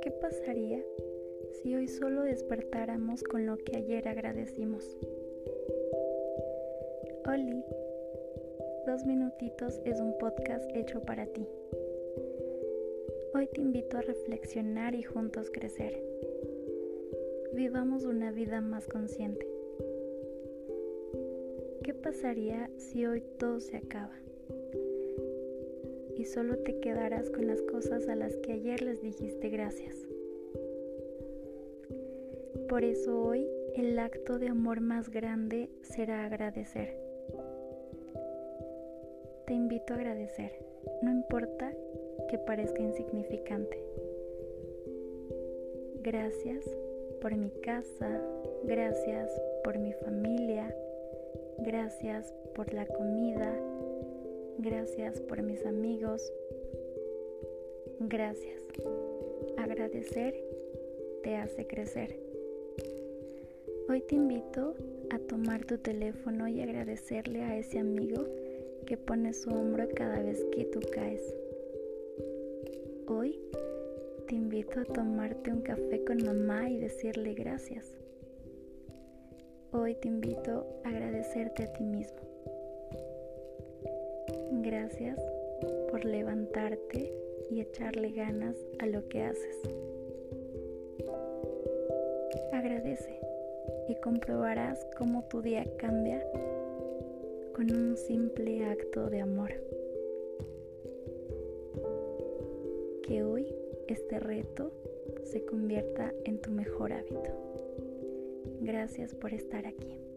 ¿Qué pasaría si hoy solo despertáramos con lo que ayer agradecimos? Oli, Dos Minutitos es un podcast hecho para ti. Hoy te invito a reflexionar y juntos crecer. Vivamos una vida más consciente. ¿Qué pasaría si hoy todo se acaba? Y solo te quedarás con las cosas a las que ayer les dijiste gracias. Por eso hoy el acto de amor más grande será agradecer. Te invito a agradecer, no importa que parezca insignificante. Gracias por mi casa, gracias por mi familia, gracias por la comida, gracias por mis amigos, gracias. Agradecer te hace crecer. Hoy te invito a tomar tu teléfono y agradecerle a ese amigo que pone su hombro cada vez que tú caes. Hoy te invito a tomarte un café con mamá y decirle gracias. Hoy te invito a agradecerte a ti mismo. Gracias por levantarte y echarle ganas a lo que haces. Agradece y comprobarás cómo tu día cambia con un simple acto de amor. Que hoy este reto se convierta en tu mejor hábito. Gracias por estar aquí.